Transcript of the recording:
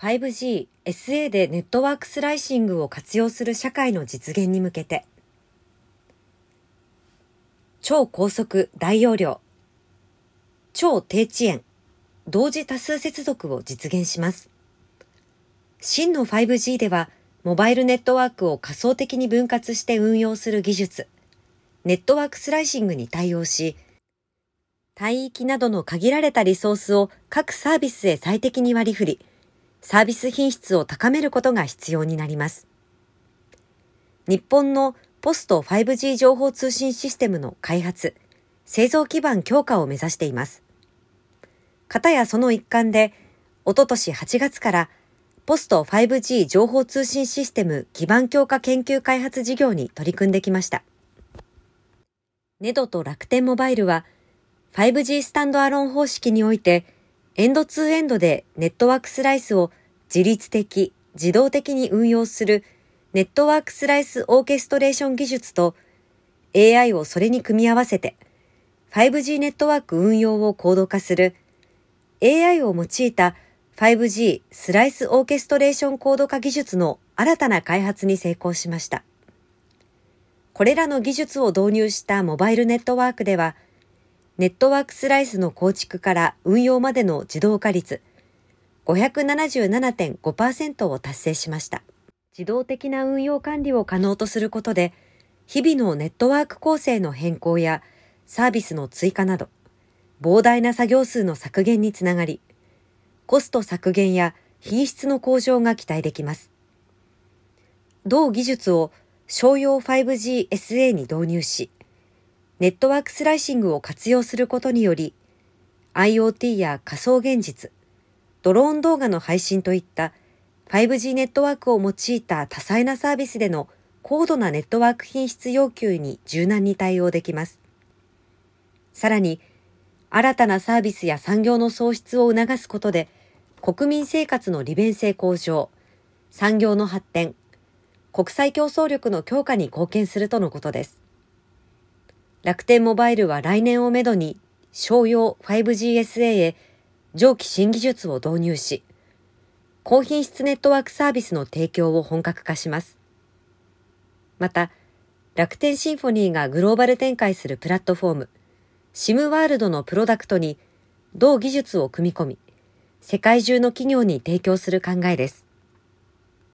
5G、SA でネットワークスライシングを活用する社会の実現に向けて、超高速大容量、超低遅延、同時多数接続を実現します。真の 5G では、モバイルネットワークを仮想的に分割して運用する技術、ネットワークスライシングに対応し、帯域などの限られたリソースを各サービスへ最適に割り振り、サービス品質を高めることが必要になります。日本のポスト 5G 情報通信システムの開発、製造基盤強化を目指しています。かたやその一環で、おととし8月からポスト 5G 情報通信システム基盤強化研究開発事業に取り組んできました。ネドと楽天モバイルは 5G スタンドアロン方式においてエンドツーエンドでネットワークスライスを自律的、自動的に運用するネットワークスライスオーケストレーション技術と AI をそれに組み合わせて 5G ネットワーク運用を高度化する AI を用いた 5G スライスオーケストレーションコード化技術の新たな開発に成功しました。これらの技術を導入したモバイルネットワークでは、ネットワークスライスの構築から運用までの自動化率577.5%を達成しました。自動的な運用管理を可能とすることで、日々のネットワーク構成の変更やサービスの追加など、膨大な作業数の削減につながり、コスト削減や品質の向上が期待できます。同技術を商用 5GSA に導入し、ネットワークスライシングを活用することにより、IoT や仮想現実、ドローン動画の配信といった 5G ネットワークを用いた多彩なサービスでの高度なネットワーク品質要求に柔軟に対応できます。さらに、新たなサービスや産業の創出を促すことで、国民生活の利便性向上、産業の発展、国際競争力の強化に貢献するとのことです。楽天モバイルは来年をめどに商用 5GSA へ上記新技術を導入し、高品質ネットワークサービスの提供を本格化します。また、楽天シンフォニーがグローバル展開するプラットフォーム、シムワールドのプロダクトに同技術を組み込み、世界中の企業に提供する考えです。